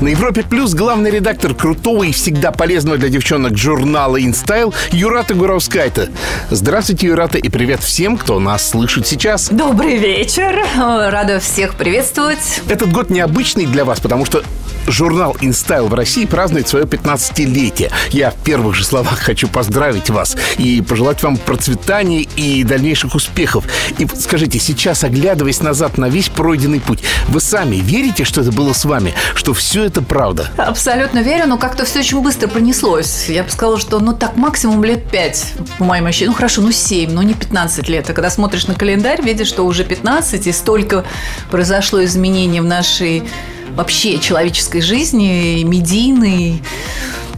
На Европе Плюс главный редактор крутого и всегда полезного для девчонок журнала InStyle Юрата Гуравскайта. Здравствуйте, Юрата, и привет всем, кто нас слышит сейчас. Добрый вечер. Рада всех приветствовать. Этот год необычный для вас, потому что журнал InStyle в России празднует свое 15-летие. Я в первых же словах хочу поздравить вас и пожелать вам процветания и дальнейших успехов. И скажите, сейчас, оглядываясь назад на весь пройденный путь, вы сами верите, что это было с вами, что все это правда? Абсолютно верю, но как-то все очень быстро пронеслось. Я бы сказала, что ну так максимум лет 5, по моим ощущениям. Ну хорошо, ну 7, но не 15 лет. А когда смотришь на календарь, видишь, что уже 15, и столько произошло изменений в нашей вообще человеческой жизни, медийной,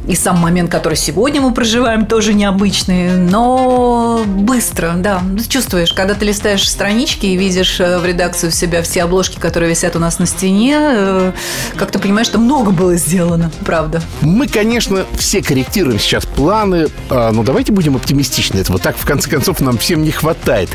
и сам момент, который сегодня мы проживаем, тоже необычный, но быстро, да. Чувствуешь, когда ты листаешь странички и видишь э, в редакцию в себя все обложки, которые висят у нас на стене, э, как ты понимаешь, что много было сделано, правда. Мы, конечно, все корректируем сейчас планы, а, но давайте будем оптимистичны. Этого так, в конце концов, нам всем не хватает.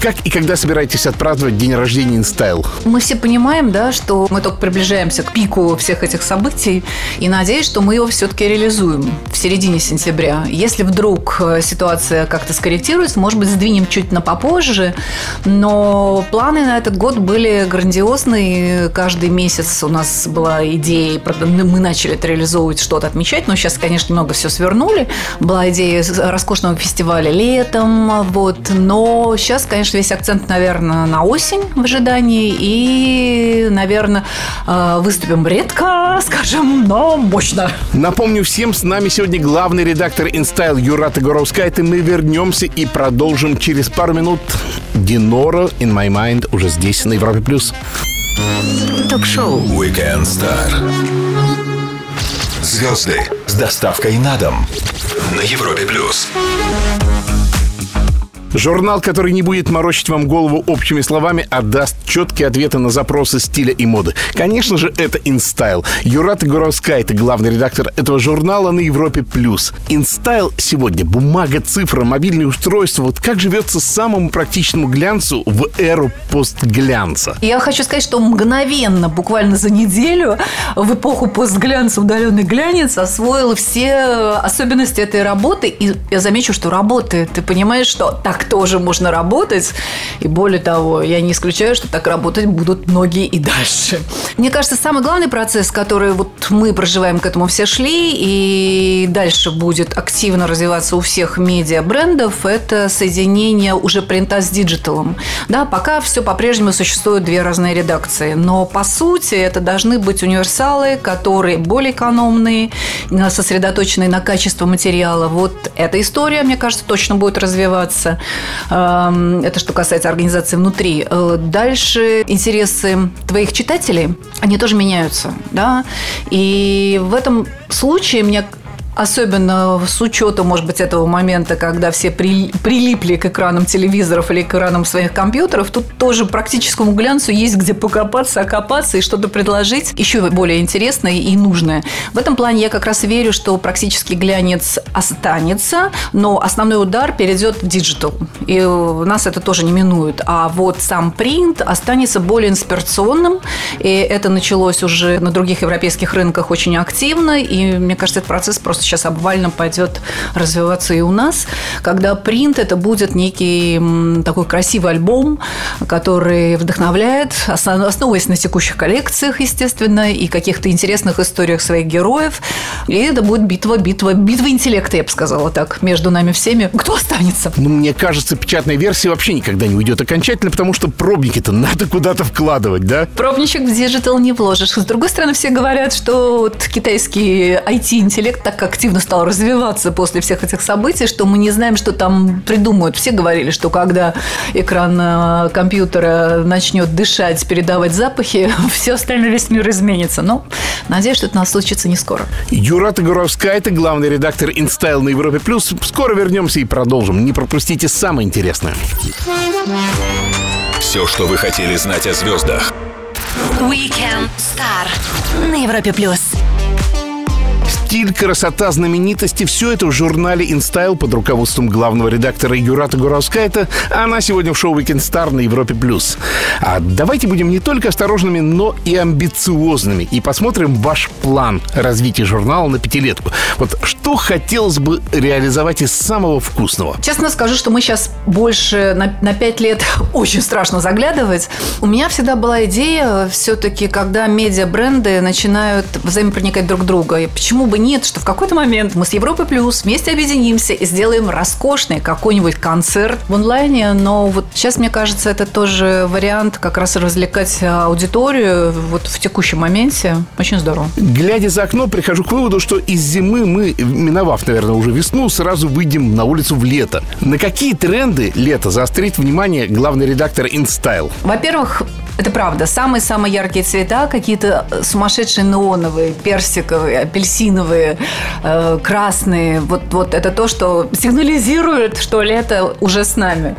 Как и когда собираетесь отпраздновать день рождения InStyle? Мы все понимаем, да, что мы только приближаемся к пику всех этих событий, и надеюсь, что мы его все-таки реализуем в середине сентября. Если вдруг э, ситуация как-то скорректируется, может быть, сдвинем чуть на попозже, но планы на этот год были грандиозные. Каждый месяц у нас была идея, мы начали это реализовывать, что-то отмечать, но сейчас, конечно, много все свернули. Была идея роскошного фестиваля летом, вот, но сейчас, конечно, весь акцент, наверное, на осень в ожидании и, наверное, э, выступим редко, скажем, но мощно. Напомню всем, с нами сегодня главный редактор InStyle Юрата Горовскайт, и мы вернемся и продолжим через пару минут. Динора in my mind уже здесь, на Европе+. плюс. Ток-шоу Weekend Star. Звезды с доставкой на дом на Европе плюс. Журнал, который не будет морочить вам голову общими словами, а даст четкие ответы на запросы стиля и моды. Конечно же, это InStyle. Юрат Горовскайт, главный редактор этого журнала на Европе+. плюс. InStyle сегодня бумага, цифра, мобильное устройство. Вот как живется самому практичному глянцу в эру постглянца? Я хочу сказать, что мгновенно, буквально за неделю, в эпоху постглянца, удаленный глянец освоил все особенности этой работы. И я замечу, что работает. Ты понимаешь, что так тоже можно работать. И более того, я не исключаю, что так работать будут многие и дальше. Мне кажется, самый главный процесс, который вот мы проживаем, к этому все шли, и дальше будет активно развиваться у всех медиа-брендов, это соединение уже принта с диджиталом. Да, пока все по-прежнему существуют две разные редакции, но по сути это должны быть универсалы, которые более экономные, сосредоточенные на качестве материала. Вот эта история, мне кажется, точно будет развиваться. Эм, это что касается организации внутри. Э, дальше интересы твоих читателей, они тоже меняются. Да? И в этом случае мне Особенно с учетом, может быть, этого момента, когда все при, прилипли к экранам телевизоров или к экранам своих компьютеров, тут тоже практическому глянцу есть где покопаться, окопаться и что-то предложить еще более интересное и нужное. В этом плане я как раз верю, что практически глянец останется, но основной удар перейдет в digital. И нас это тоже не минует. А вот сам принт останется более инспирационным. И это началось уже на других европейских рынках очень активно. И мне кажется, этот процесс просто сейчас обвально пойдет развиваться и у нас, когда принт это будет некий такой красивый альбом, который вдохновляет, основываясь на текущих коллекциях, естественно, и каких-то интересных историях своих героев. И это будет битва, битва, битва интеллекта, я бы сказала так, между нами всеми. Кто останется? Ну, мне кажется, печатная версия вообще никогда не уйдет окончательно, потому что пробники-то надо куда-то вкладывать, да? Пробничек в digital не вложишь. С другой стороны, все говорят, что вот китайский IT-интеллект, так как активно стал развиваться после всех этих событий, что мы не знаем, что там придумают. Все говорили, что когда экран э, компьютера начнет дышать, передавать запахи, все остальное, весь мир изменится. Но надеюсь, что это у нас случится не скоро. Юрата Гуровская, это главный редактор InStyle на Европе+. плюс. Скоро вернемся и продолжим. Не пропустите самое интересное. Все, что вы хотели знать о звездах. Weekend Star на Европе плюс. Стиль, красота, знаменитости – все это в журнале InStyle под руководством главного редактора Юрата Гураускайта. Она сегодня в шоу Weekend Star на Европе+. плюс. А давайте будем не только осторожными, но и амбициозными. И посмотрим ваш план развития журнала на пятилетку. Вот что хотелось бы реализовать из самого вкусного? Честно скажу, что мы сейчас больше на, на 5 лет очень страшно заглядывать. У меня всегда была идея все-таки, когда медиа-бренды начинают взаимопроникать друг друга. И почему бы нет, что в какой-то момент мы с Европой Плюс вместе объединимся и сделаем роскошный какой-нибудь концерт в онлайне. Но вот сейчас, мне кажется, это тоже вариант как раз развлекать аудиторию вот в текущем моменте. Очень здорово. Глядя за окно, прихожу к выводу, что из зимы мы, миновав, наверное, уже весну, сразу выйдем на улицу в лето. На какие тренды лето заострит внимание главный редактор InStyle? Во-первых, это правда. Самые-самые яркие цвета, какие-то сумасшедшие неоновые, персиковые, апельсиновые, э, красные. Вот, вот это то, что сигнализирует, что лето уже с нами.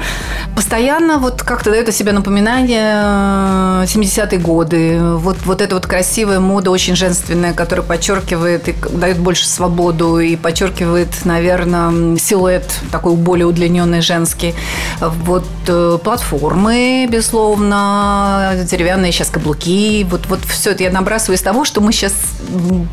Постоянно вот как-то дает о себе напоминание 70-е э, годы. Вот, вот эта вот красивая мода, очень женственная, которая подчеркивает и дает больше свободу и подчеркивает, наверное, силуэт такой более удлиненный женский. Вот э, платформы, безусловно, деревянные сейчас каблуки. Вот, вот все это я набрасываю из того, что мы сейчас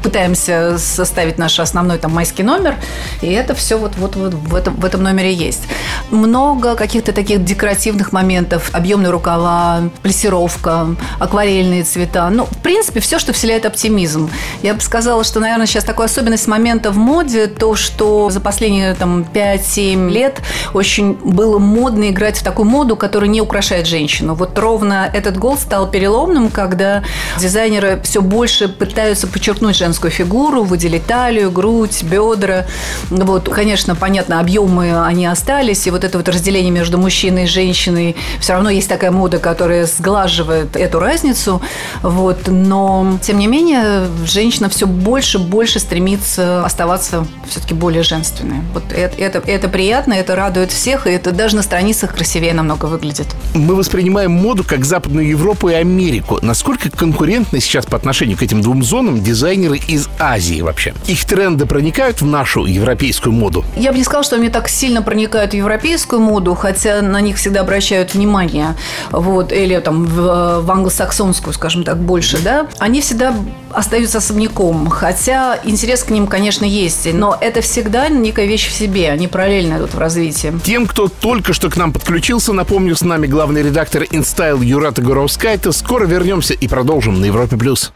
пытаемся составить наш основной там майский номер, и это все вот, вот, вот в, этом, в этом номере есть. Много каких-то таких декоративных моментов, объемные рукава, плессировка, акварельные цвета. Ну, в принципе, все, что вселяет оптимизм. Я бы сказала, что, наверное, сейчас такая особенность момента в моде, то, что за последние там 5-7 лет очень было модно играть в такую моду, которая не украшает женщину. Вот ровно этот год стал переломным, когда дизайнеры все больше пытаются подчеркнуть женскую фигуру, выделить талию, грудь, бедра. Вот, конечно, понятно, объемы они остались, и вот это вот разделение между мужчиной и женщиной, все равно есть такая мода, которая сглаживает эту разницу. Вот, но, тем не менее, женщина все больше и больше стремится оставаться все-таки более женственной. Вот это, это, это приятно, это радует всех, и это даже на страницах красивее намного выглядит. Мы воспринимаем моду как Западную Европу и Америку. Насколько конкурентны сейчас по отношению к этим двум зонам дизайнеры из Азии вообще? Их тренды проникают в нашу европейскую моду? Я бы не сказала, что они так сильно проникают в европейскую моду, хотя на них всегда обращают внимание. Вот, или там в, в англосаксонскую, скажем так, больше, да. Они всегда остаются особняком, хотя интерес к ним, конечно, есть, но это всегда некая вещь в себе, они параллельно идут в развитии. Тем, кто только что к нам подключился, напомню, с нами главный редактор InStyle Юрата Горовскайта. Скоро вернемся и продолжим на Европе+. плюс.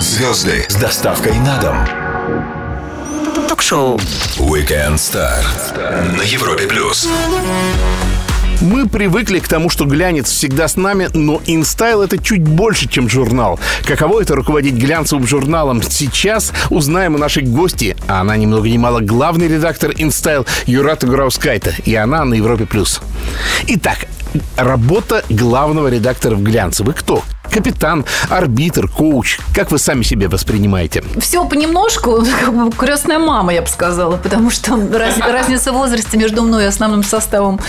Звезды с доставкой на дом. Ток-шоу. Weekend Star на Европе+. плюс. Мы привыкли к тому, что глянец всегда с нами, но InStyle — это чуть больше, чем журнал. Каково это руководить глянцевым журналом? Сейчас узнаем у нашей гости, а она ни много ни мало главный редактор InStyle Юрата Граускайта, и она на Европе+. плюс. Итак, работа главного редактора в глянце. Вы кто? капитан, арбитр, коуч. Как вы сами себя воспринимаете? Все понемножку, как бы крестная мама, я бы сказала, потому что раз, разница в возрасте между мной и основным составом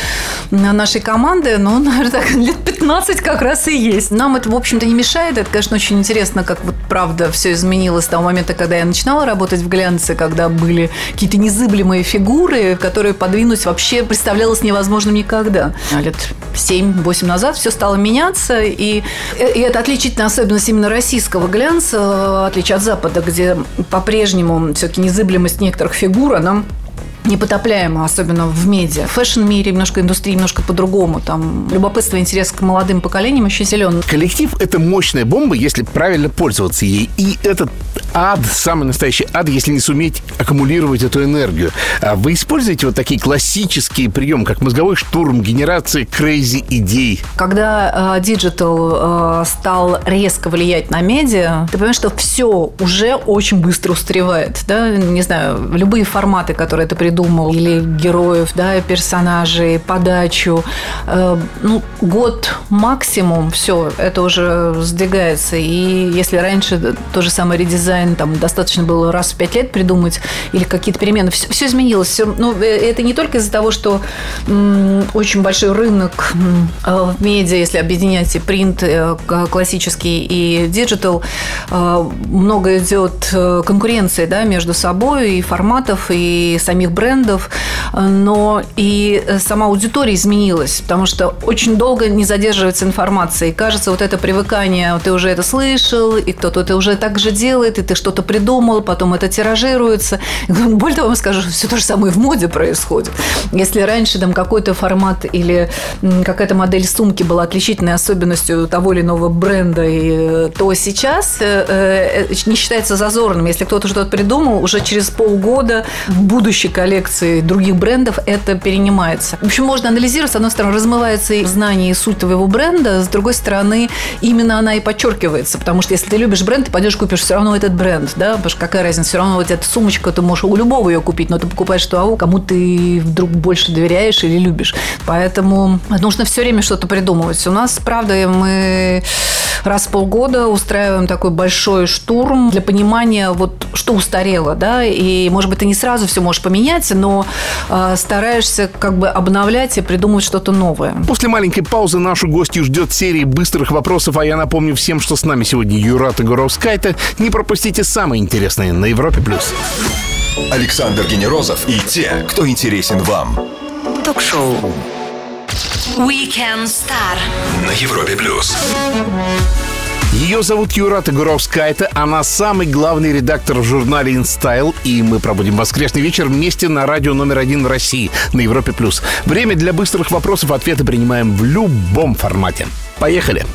нашей команды, ну, наверное, так, лет 15 как раз и есть. Нам это, в общем-то, не мешает. Это, конечно, очень интересно, как вот правда все изменилось с того момента, когда я начинала работать в глянце, когда были какие-то незыблемые фигуры, которые подвинуть вообще представлялось невозможным никогда. Лет 7-8 назад все стало меняться, и, и это отличительная особенность именно российского глянца, в отличие от Запада, где по-прежнему все-таки незыблемость некоторых фигур, она непотопляемо, особенно в медиа. В фэшн-мире немножко индустрии немножко по-другому. Там любопытство, интерес к молодым поколениям еще силен. Коллектив – это мощная бомба, если правильно пользоваться ей. И этот ад, самый настоящий ад, если не суметь аккумулировать эту энергию. А вы используете вот такие классические приемы, как мозговой штурм, генерация crazy идей? Когда digital э, э, стал резко влиять на медиа, ты понимаешь, что все уже очень быстро устаревает. Да? Не знаю, любые форматы, которые ты придумал, придумал, или героев, да, персонажей, подачу. Э, ну, год максимум, все, это уже сдвигается. И если раньше то же самое редизайн, там, достаточно было раз в пять лет придумать, или какие-то перемены, все, все изменилось. Все, ну, э, это не только из-за того, что м, очень большой рынок э, в медиа, если объединять и принт классический, и digital, много идет конкуренции да, между собой, и форматов, и самих брендов, но и сама аудитория изменилась, потому что очень долго не задерживается информация, и кажется, вот это привыкание, ты уже это слышал, и кто-то это уже так же делает, и ты что-то придумал, потом это тиражируется. Более того, вам скажу, все то же самое в моде происходит. Если раньше там какой-то формат или какая-то модель сумки была отличительной особенностью того или иного бренда, и, то сейчас э, э, не считается зазорным. Если кто-то что-то придумал, уже через полгода в будущей коллекции других брендов это перенимается. В общем, можно анализировать. С одной стороны, размывается и знание и суть твоего бренда, с другой стороны, именно она и подчеркивается. Потому что если ты любишь бренд, ты пойдешь купишь все равно этот бренд, да, потому что какая разница, все равно вот эта сумочка, ты можешь у любого ее купить, но ты покупаешь того, кому ты вдруг больше доверяешь или любишь. Поэтому нужно все время что-то придумывать. У нас, правда, мы раз в полгода устраиваем такой большой штурм для понимания, вот что устарело, да, и, может быть, ты не сразу все можешь поменять, но э, стараешься как бы обновлять и придумывать что-то новое. После маленькой паузы нашу гостью ждет серия быстрых вопросов, а я напомню всем, что с нами сегодня Юрата Гуровскайта. Не пропустите самые интересные на Европе+. плюс. Александр Генерозов и те, кто интересен вам. Ток-шоу. Weekend Star. На Европе плюс. Ее зовут Юрата Гуровскайта, она самый главный редактор в журнале InStyle, и мы проводим воскресный вечер вместе на радио номер один России на Европе+. плюс. Время для быстрых вопросов, ответы принимаем в любом формате. Поехали!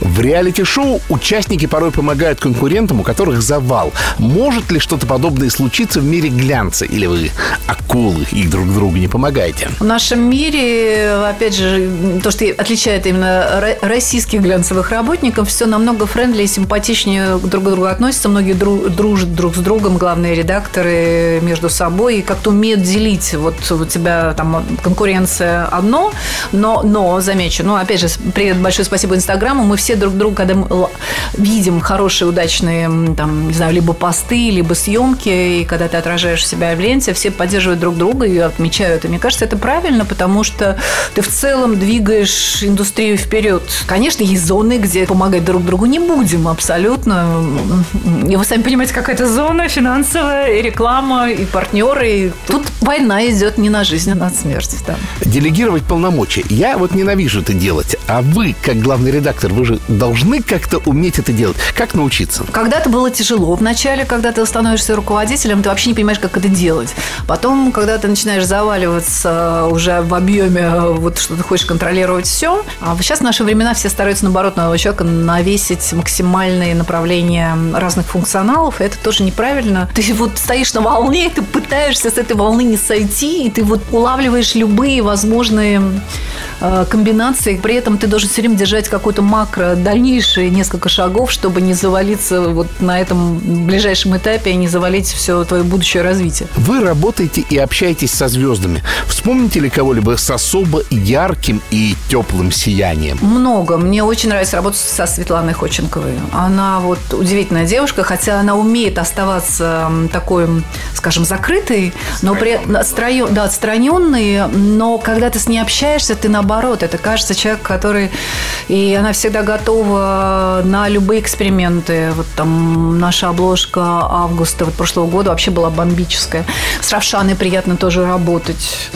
В реалити-шоу участники порой помогают конкурентам, у которых завал. Может ли что-то подобное случиться в мире глянца? Или вы акулы и друг другу не помогаете? В нашем мире, опять же, то, что отличает именно российских глянцевых работников, все намного френдли и симпатичнее друг к другу относятся. Многие дружат друг с другом, главные редакторы между собой, и как-то умеют делить. Вот у тебя там конкуренция одно, но, но замечу, ну, опять же, привет, большое спасибо Инстаграму, мы все все друг друга, когда мы видим хорошие, удачные, там, не знаю, либо посты, либо съемки, и когда ты отражаешь себя в ленте, все поддерживают друг друга и отмечают. И мне кажется, это правильно, потому что ты в целом двигаешь индустрию вперед. Конечно, есть зоны, где помогать друг другу не будем абсолютно. И вы сами понимаете, какая это зона финансовая, и реклама, и партнеры. И тут война идет не на жизнь, а на смерть. Да. Делегировать полномочия. Я вот ненавижу это делать. А вы, как главный редактор, вы же должны как-то уметь это делать. Как научиться? Когда-то было тяжело. Вначале, когда ты становишься руководителем, ты вообще не понимаешь, как это делать. Потом, когда ты начинаешь заваливаться уже в объеме, вот что ты хочешь контролировать все. А сейчас в наши времена все стараются, наоборот, на человека навесить максимальные направления разных функционалов. И это тоже неправильно. Ты вот стоишь на волне, ты пытаешься с этой волны не сойти, и ты вот улавливаешь любые возможные э, комбинации. При этом ты должен все время держать какой-то макро дальнейшие несколько шагов, чтобы не завалиться вот на этом ближайшем этапе и не завалить все твое будущее развитие. Вы работаете и общаетесь со звездами. Вспомните ли кого-либо с особо ярким и теплым сиянием? Много. Мне очень нравится работать со Светланой Ходченковой. Она вот удивительная девушка, хотя она умеет оставаться такой, скажем, закрытой, но при отстранен, да, отстраненной, но когда ты с ней общаешься, ты наоборот, это кажется человек, который... И она всегда готова на любые эксперименты. Вот там наша обложка августа вот прошлого года вообще была бомбическая. С Равшаной приятно тоже работать.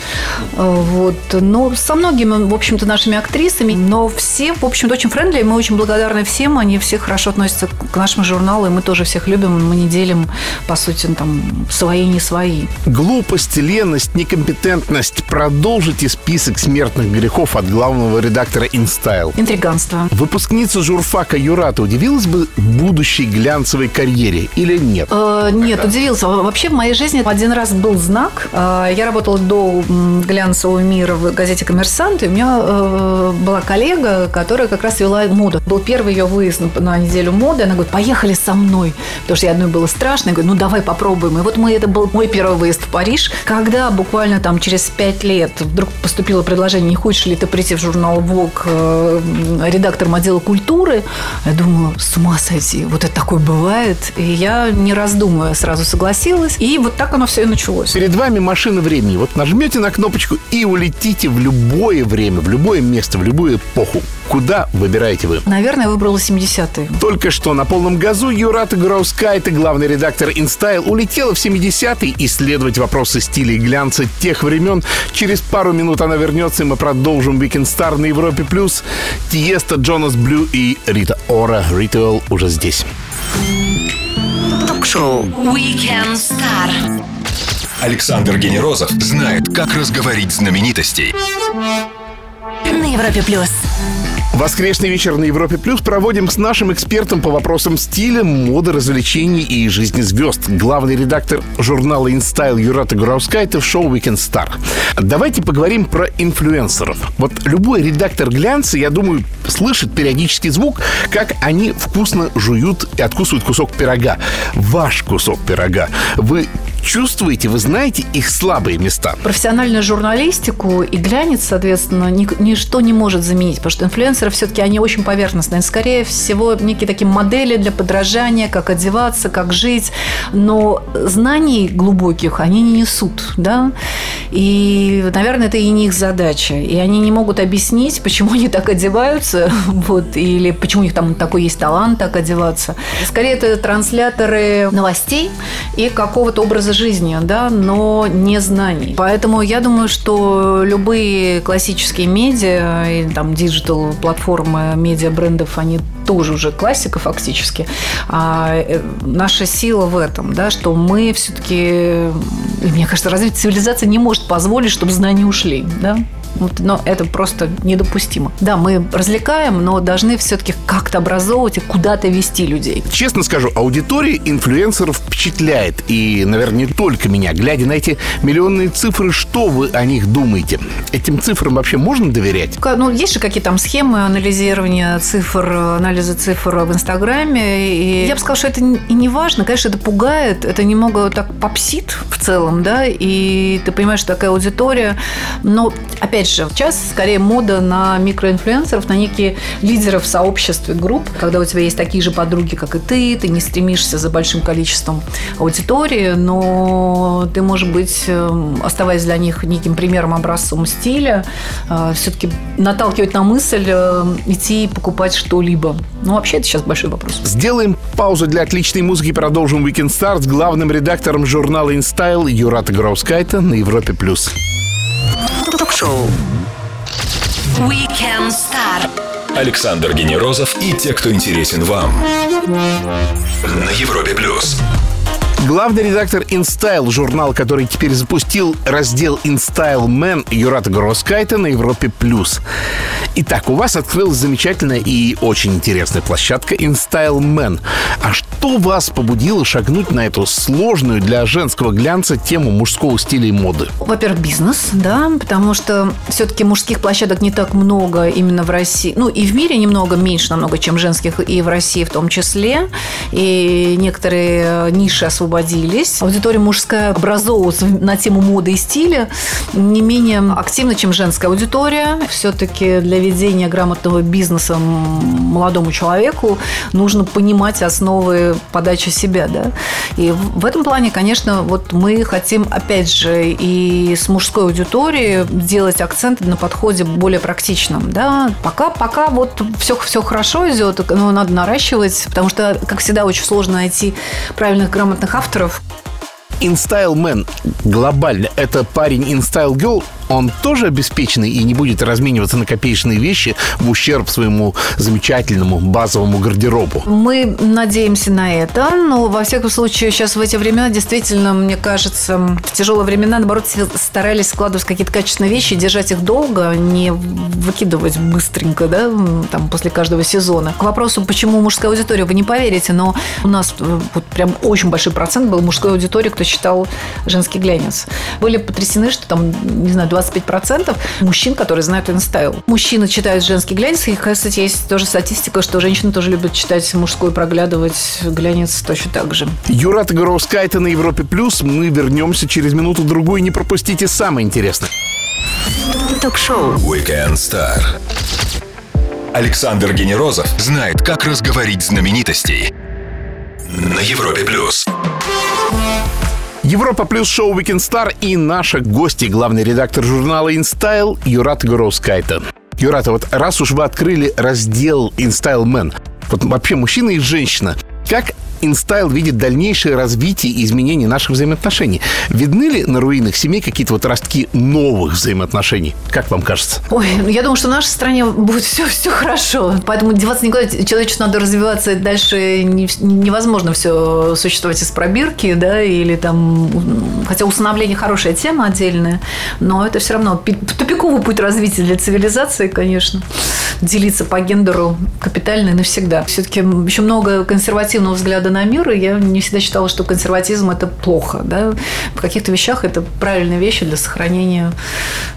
Вот. Но со многими, в общем-то, нашими актрисами. Но все, в общем-то, очень френдли. Мы очень благодарны всем. Они все хорошо относятся к нашему журналу. И мы тоже всех любим. Мы не делим, по сути, там, свои, не свои. Глупость, леность, некомпетентность. Продолжите список смертных грехов от главного редактора InStyle. Интриганство. Выпуск выпускница журфака Юрата удивилась бы будущей глянцевой карьере или нет? Э, нет, удивился. Вообще в моей жизни один раз был знак. Э, я работала до глянцевого мира в газете «Коммерсант», и у меня э, была коллега, которая как раз вела моду. Был первый ее выезд на, неделю моды. Она говорит, поехали со мной. Потому что я одной было страшно. Я говорю, ну давай попробуем. И вот мы, это был мой первый выезд в Париж, когда буквально там через пять лет вдруг поступило предложение, не хочешь ли ты прийти в журнал Vogue э, редактором отдела культуры. Я думала, с ума сойти, вот это такое бывает. И я, не раздумывая, сразу согласилась. И вот так оно все и началось. Перед вами машина времени. Вот нажмете на кнопочку и улетите в любое время, в любое место, в любую эпоху. Куда выбираете вы? Наверное, я выбрала 70-е. Только что на полном газу Юрата Гроускайта, главный редактор InStyle, улетела в 70-е исследовать вопросы стиля и глянца тех времен. Через пару минут она вернется, и мы продолжим Weekend Star на Европе+. плюс. Тиеста, Джонас Блю и Рита Ора. Ритуал уже здесь. Ток-шоу Weekend Star. Александр Генерозов знает, как разговорить знаменитостей. на Европе плюс. Воскресный вечер на Европе Плюс проводим с нашим экспертом по вопросам стиля, моды, развлечений и жизни звезд. Главный редактор журнала InStyle Юрата Гураускайта в шоу Weekend Star. Давайте поговорим про инфлюенсеров. Вот любой редактор глянца, я думаю, слышит периодический звук, как они вкусно жуют и откусывают кусок пирога. Ваш кусок пирога. Вы чувствуете, вы знаете их слабые места. Профессиональную журналистику и глянец, соответственно, ни- ничто не может заменить, потому что инфлюенсеры все-таки они очень поверхностные. Скорее всего, некие такие модели для подражания, как одеваться, как жить, но знаний глубоких они не несут, да, и, наверное, это и не их задача, и они не могут объяснить, почему они так одеваются, вот, или почему у них там такой есть талант так одеваться. Скорее, это трансляторы новостей и какого-то образа жизни, да, но не знаний. Поэтому я думаю, что любые классические медиа и там digital платформы медиа брендов, они тоже уже классика фактически. А э, наша сила в этом, да, что мы все-таки, мне кажется, развитие цивилизации не может позволить, чтобы знания ушли, да. Вот, но это просто недопустимо. Да, мы развлекаем, но должны все-таки как-то образовывать и куда-то вести людей. Честно скажу, аудитория инфлюенсеров впечатляет. И, наверное, не только меня. Глядя на эти миллионные цифры, что вы о них думаете? Этим цифрам вообще можно доверять? Ну, есть же какие-то там схемы анализирования цифр, анализа цифр в Инстаграме. И я бы сказала, что это и не важно. Конечно, это пугает, это немного так попсит в целом, да, и ты понимаешь, что такая аудитория. Но, опять же, сейчас скорее мода на микроинфлюенсеров, на некие лидеров в сообществе групп, когда у тебя есть такие же подруги, как и ты, ты не стремишься за большим количеством аудитории, но ты, может быть, эм, оставаясь для них неким примером, образцом стиля, все-таки наталкивать на мысль э, идти и покупать что-либо. Ну, вообще, это сейчас большой вопрос. Сделаем паузу для отличной музыки и продолжим Weekend Start с главным редактором журнала InStyle Юрата Гроускайта на Европе+. плюс. Ток-шоу Weekend Star. Александр Генерозов и те, кто интересен вам. На Европе плюс. Главный редактор InStyle, журнал, который теперь запустил раздел InStyle Man Юрата Гроскайта на Европе+. плюс. Итак, у вас открылась замечательная и очень интересная площадка InStyle Man. А что вас побудило шагнуть на эту сложную для женского глянца тему мужского стиля и моды? Во-первых, бизнес, да, потому что все-таки мужских площадок не так много именно в России. Ну, и в мире немного меньше намного, чем женских, и в России в том числе. И некоторые э, ниши освободились. Аудитория мужская образовывалась на тему моды и стиля не менее активно, чем женская аудитория. Все-таки для ведения грамотного бизнеса молодому человеку нужно понимать основы подачи себя, да. И в этом плане, конечно, вот мы хотим, опять же, и с мужской аудиторией делать акцент на подходе более практичном, да. Пока, пока вот все, все хорошо идет, но надо наращивать, потому что, как всегда, очень сложно найти правильных грамотных авторов. InStyle Man глобально это парень InStyle Girl, он тоже обеспеченный и не будет размениваться на копеечные вещи в ущерб своему замечательному базовому гардеробу. Мы надеемся на это, но во всяком случае сейчас в эти времена действительно, мне кажется, в тяжелые времена, наоборот, старались складывать какие-то качественные вещи, держать их долго, не выкидывать быстренько, да, там после каждого сезона. К вопросу, почему мужская аудитория, вы не поверите, но у нас э, вот прям очень большой процент был мужской аудитории, кто читал женский глянец. Были потрясены, что там, не знаю, 25% мужчин, которые знают InStyle. Мужчины читают женский глянец, и, кстати, есть тоже статистика, что женщины тоже любят читать мужской, проглядывать глянец точно так же. Юрате Гураускайте на Европе Плюс. Мы вернемся через минуту-другую. Не пропустите самое интересное. Ток-шоу. Weekend Star. Александр Генерозов знает, как разговорить знаменитостей на Европе плюс. Европа плюс шоу Weekend Star и наша гости, главный редактор журнала InStyle Юрат Горовскайта. Юрата, вот раз уж вы открыли раздел InStyle Man, вот вообще мужчина и женщина, как InStyle видит дальнейшее развитие и изменение наших взаимоотношений? Видны ли на руинах семей какие-то вот ростки новых взаимоотношений? Как вам кажется? Ой, ну я думаю, что в нашей стране будет все, все хорошо. Поэтому деваться никуда. Человечеству надо развиваться. Дальше не- невозможно все существовать из пробирки, да, или там... Хотя усыновление хорошая тема отдельная, но это все равно пи- тупиковый путь развития для цивилизации, конечно. Делиться по гендеру капитально навсегда. Все-таки еще много консервативного взгляда на и я не всегда считала, что консерватизм – это плохо. Да? В каких-то вещах это правильные вещи для сохранения,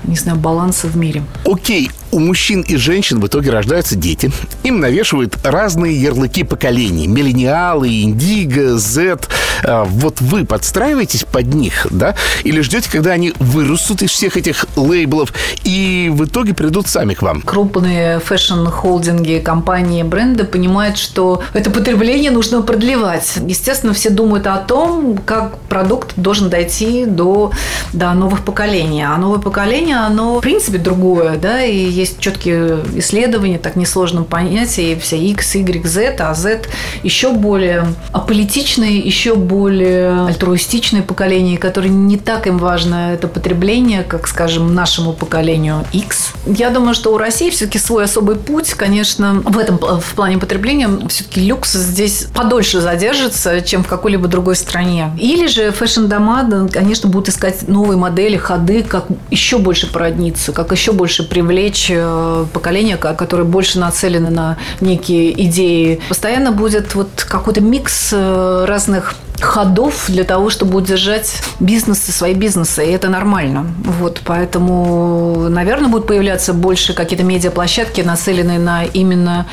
не знаю, баланса в мире. Окей, у мужчин и женщин в итоге рождаются дети. Им навешивают разные ярлыки поколений. Миллениалы, индиго, Z. А, Вот вы подстраиваетесь под них, да? Или ждете, когда они вырастут из всех этих лейблов и в итоге придут сами к вам? крупные fashion-холдинги, компании, бренды понимают, что это потребление нужно продлевать. Естественно, все думают о том, как продукт должен дойти до, до новых поколений. А новое поколение, оно в принципе другое, да, и есть четкие исследования, так несложно понять, и все X, Y, Z, а Z еще более аполитичные, еще более альтруистичные поколения, которые не так им важно это потребление, как, скажем, нашему поколению X. Я думаю, что у России все-таки свой особый путь, конечно, в этом в плане потребления все-таки люкс здесь подольше задержится, чем в какой-либо другой стране. Или же fashion-дома, конечно, будут искать новые модели, ходы, как еще больше породниться, как еще больше привлечь э, поколение, ко- которое больше нацелено на некие идеи. Постоянно будет вот какой-то микс э, разных ходов для того, чтобы удержать бизнесы, свои бизнесы, и это нормально. Вот, поэтому, наверное, будут появляться больше какие-то медиаплощадки, нацеленные на именно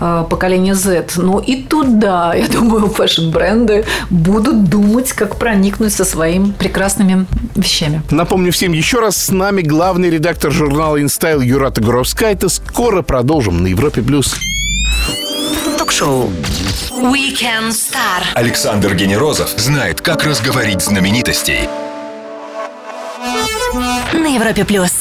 э, поколение Z. Но и туда, я думаю, фэшн-бренды будут думать, как проникнуть со своими прекрасными вещами. Напомню всем еще раз, с нами главный редактор журнала InStyle Юрата Горовскайта. Скоро продолжим на Европе+. плюс. Ток-шоу. Weekend Star. Александр Генерозов знает, как разговорить знаменитостей На Европе плюс.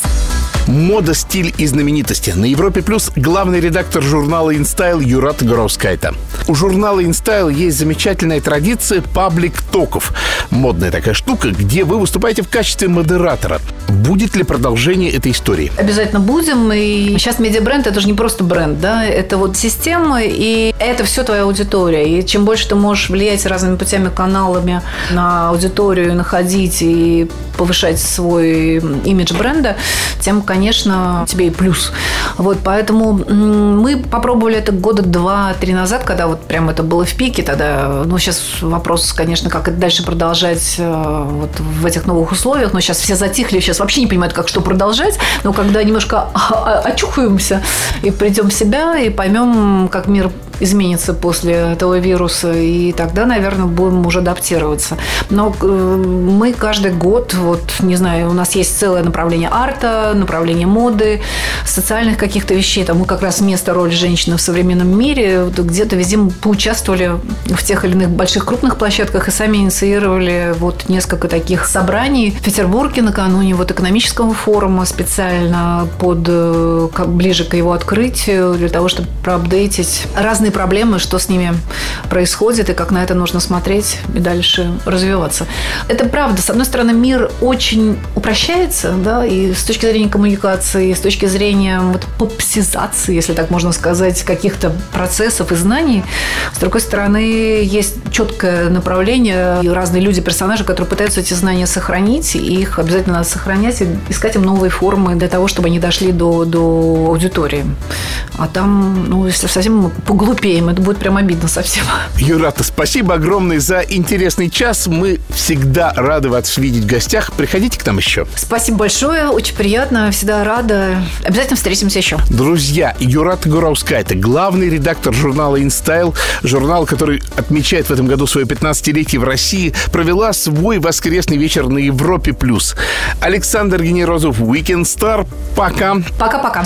Мода, стиль и знаменитости. На Европе Плюс главный редактор журнала InStyle Юрат Горовскайта. У журнала InStyle есть замечательная традиция паблик-токов. Модная такая штука, где вы выступаете в качестве модератора. Будет ли продолжение этой истории? Обязательно будем. И сейчас медиабренд это же не просто бренд, да, это вот система, и это все твоя аудитория. И чем больше ты можешь влиять разными путями, каналами на аудиторию, находить и повышать свой имидж бренда, тем, конечно, тебе и плюс. Вот, поэтому мы попробовали это года два-три назад, когда вот прям это было в пике, тогда, ну, сейчас вопрос, конечно, как это дальше продолжать э, вот в этих новых условиях, но сейчас все затихли, сейчас вообще не понимают, как что продолжать, но когда немножко о- о- очухаемся и придем в себя и поймем, как мир изменится после этого вируса, и тогда, наверное, будем уже адаптироваться. Но э, мы каждый год, вот, не знаю, у нас есть целое направление арта, направление моды, социальных каких-то вещей. Там мы как раз место, роль женщины в современном мире, где-то везде мы поучаствовали в тех или иных больших крупных площадках и сами инициировали вот несколько таких собраний в Петербурге накануне вот экономического форума специально под э, ближе к его открытию для того, чтобы проапдейтить разные проблемы, что с ними происходит и как на это нужно смотреть и дальше развиваться. Это правда. С одной стороны, мир очень упрощается, да, и с точки зрения коммуникации, и с точки зрения вот попсизации, если так можно сказать, каких-то процессов и знаний. С другой стороны, есть четкое направление и разные люди, персонажи, которые пытаются эти знания сохранить, и их обязательно надо сохранять и искать им новые формы для того, чтобы они дошли до, до аудитории. А там, ну, если совсем поглубь успеем. Это будет прям обидно совсем. Юрата, спасибо огромное за интересный час. Мы всегда рады вас видеть в гостях. Приходите к нам еще. Спасибо большое. Очень приятно. Всегда рада. Обязательно встретимся еще. Друзья, Юрата Гураускай – это главный редактор журнала InStyle, журнал, который отмечает в этом году свое 15-летие в России, провела свой воскресный вечер на Европе+. плюс. Александр Генерозов, Weekend Star. Пока. Пока-пока.